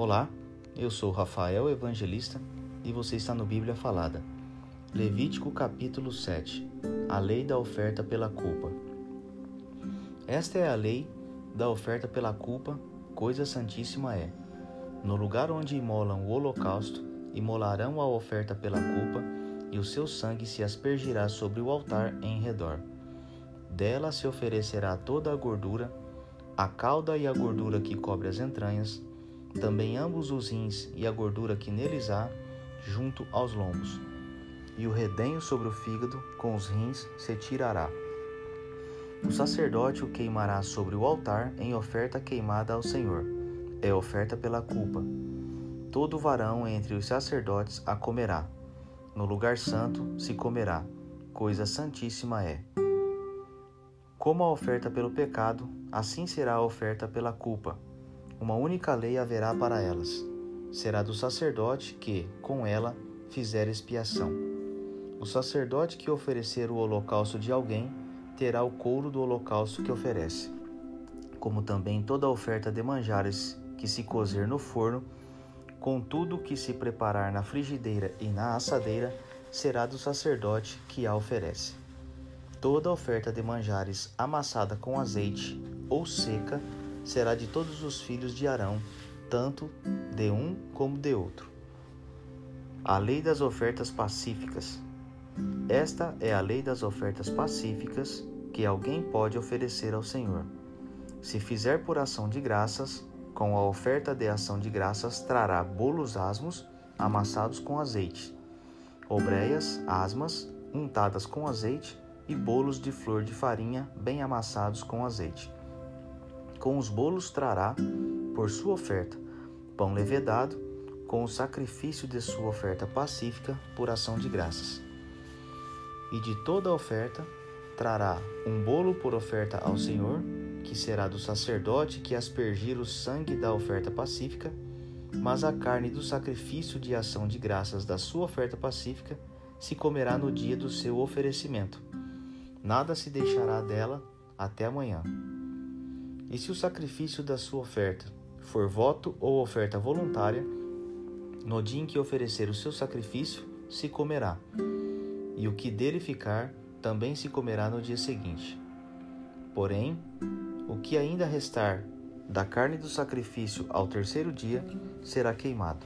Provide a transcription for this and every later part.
Olá, eu sou Rafael Evangelista e você está no Bíblia Falada. Levítico capítulo 7 A lei da oferta pela culpa. Esta é a lei da oferta pela culpa, coisa santíssima é. No lugar onde imolam o holocausto, imolarão a oferta pela culpa, e o seu sangue se aspergirá sobre o altar em redor. Dela se oferecerá toda a gordura, a cauda e a gordura que cobre as entranhas, também ambos os rins e a gordura que neles há, junto aos lombos. E o redenho sobre o fígado, com os rins, se tirará. O sacerdote o queimará sobre o altar em oferta queimada ao Senhor. É oferta pela culpa. Todo varão entre os sacerdotes a comerá. No lugar santo se comerá, coisa santíssima é. Como a oferta pelo pecado, assim será a oferta pela culpa uma única lei haverá para elas. Será do sacerdote que, com ela, fizer expiação. O sacerdote que oferecer o holocausto de alguém terá o couro do holocausto que oferece. Como também toda oferta de manjares que se cozer no forno, com tudo que se preparar na frigideira e na assadeira, será do sacerdote que a oferece. Toda oferta de manjares amassada com azeite ou seca, será de todos os filhos de Arão, tanto de um como de outro. A lei das ofertas pacíficas. Esta é a lei das ofertas pacíficas que alguém pode oferecer ao Senhor. Se fizer por ação de graças, com a oferta de ação de graças trará bolos asmos amassados com azeite, obreias asmas untadas com azeite e bolos de flor de farinha bem amassados com azeite com os bolos trará, por sua oferta, pão levedado, com o sacrifício de sua oferta pacífica por ação de graças. E de toda a oferta trará um bolo por oferta ao Senhor, que será do sacerdote que aspergir o sangue da oferta pacífica, mas a carne do sacrifício de ação de graças da sua oferta pacífica se comerá no dia do seu oferecimento. Nada se deixará dela até amanhã. E se o sacrifício da sua oferta for voto ou oferta voluntária, no dia em que oferecer o seu sacrifício, se comerá, e o que dele ficar também se comerá no dia seguinte. Porém, o que ainda restar da carne do sacrifício ao terceiro dia será queimado.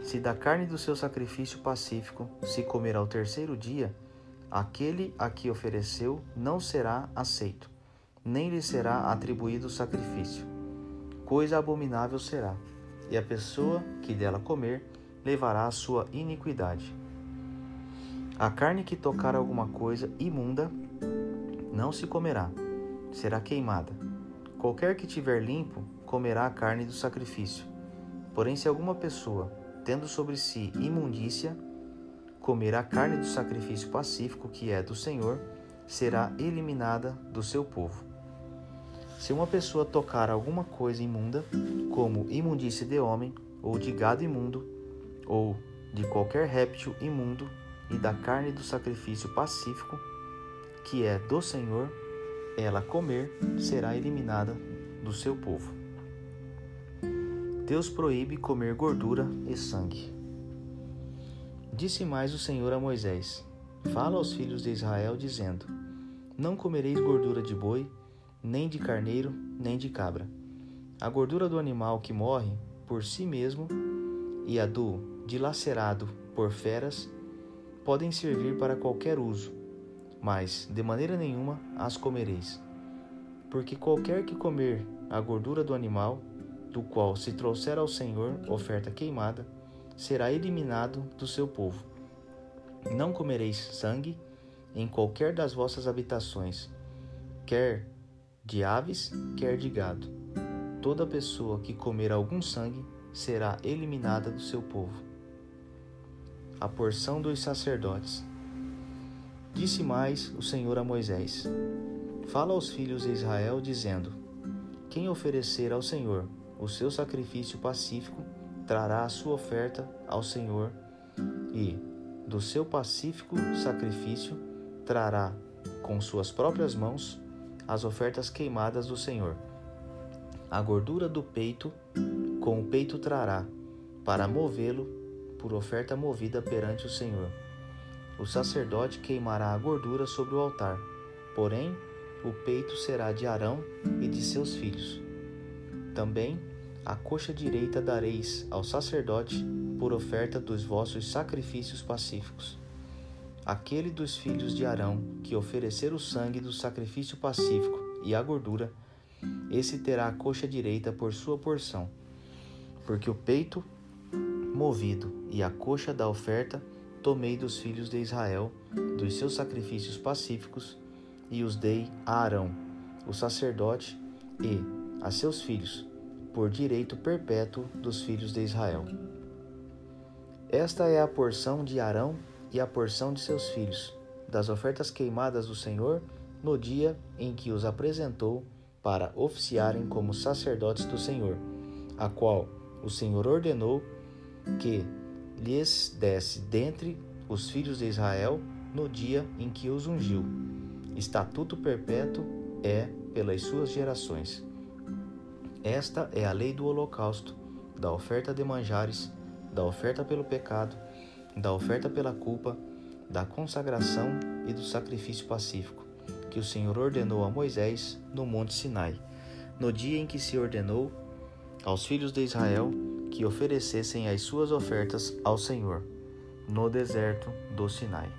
Se da carne do seu sacrifício pacífico se comer ao terceiro dia, aquele a que ofereceu não será aceito nem lhe será atribuído sacrifício. Coisa abominável será, e a pessoa que dela comer levará a sua iniquidade. A carne que tocar alguma coisa imunda não se comerá, será queimada. Qualquer que tiver limpo comerá a carne do sacrifício. Porém, se alguma pessoa, tendo sobre si imundícia, comer a carne do sacrifício pacífico que é do Senhor, será eliminada do seu povo. Se uma pessoa tocar alguma coisa imunda, como imundície de homem, ou de gado imundo, ou de qualquer réptil imundo, e da carne do sacrifício pacífico, que é do Senhor, ela comer, será eliminada do seu povo. Deus proíbe comer gordura e sangue. Disse mais o Senhor a Moisés: Fala aos filhos de Israel, dizendo: Não comereis gordura de boi, nem de carneiro, nem de cabra. A gordura do animal que morre por si mesmo e a do dilacerado por feras podem servir para qualquer uso, mas de maneira nenhuma as comereis. Porque qualquer que comer a gordura do animal, do qual se trouxer ao Senhor oferta queimada, será eliminado do seu povo. Não comereis sangue em qualquer das vossas habitações, quer de aves, quer de gado. Toda pessoa que comer algum sangue será eliminada do seu povo. A porção dos sacerdotes. Disse mais o Senhor a Moisés: Fala aos filhos de Israel, dizendo: Quem oferecer ao Senhor o seu sacrifício pacífico, trará a sua oferta ao Senhor, e, do seu pacífico sacrifício, trará com suas próprias mãos as ofertas queimadas do Senhor, a gordura do peito com o peito trará, para movê-lo por oferta movida perante o Senhor. O sacerdote queimará a gordura sobre o altar, porém o peito será de Arão e de seus filhos. Também a coxa direita dareis ao sacerdote por oferta dos vossos sacrifícios pacíficos. Aquele dos filhos de Arão que oferecer o sangue do sacrifício pacífico e a gordura, esse terá a coxa direita por sua porção. Porque o peito movido e a coxa da oferta tomei dos filhos de Israel, dos seus sacrifícios pacíficos, e os dei a Arão, o sacerdote, e a seus filhos, por direito perpétuo dos filhos de Israel. Esta é a porção de Arão e a porção de seus filhos, das ofertas queimadas do Senhor, no dia em que os apresentou para oficiarem como sacerdotes do Senhor, a qual o Senhor ordenou que lhes desse dentre os filhos de Israel no dia em que os ungiu. Estatuto perpétuo é pelas suas gerações. Esta é a lei do holocausto, da oferta de manjares, da oferta pelo pecado, da oferta pela culpa, da consagração e do sacrifício pacífico, que o Senhor ordenou a Moisés no Monte Sinai, no dia em que se ordenou aos filhos de Israel que oferecessem as suas ofertas ao Senhor, no deserto do Sinai.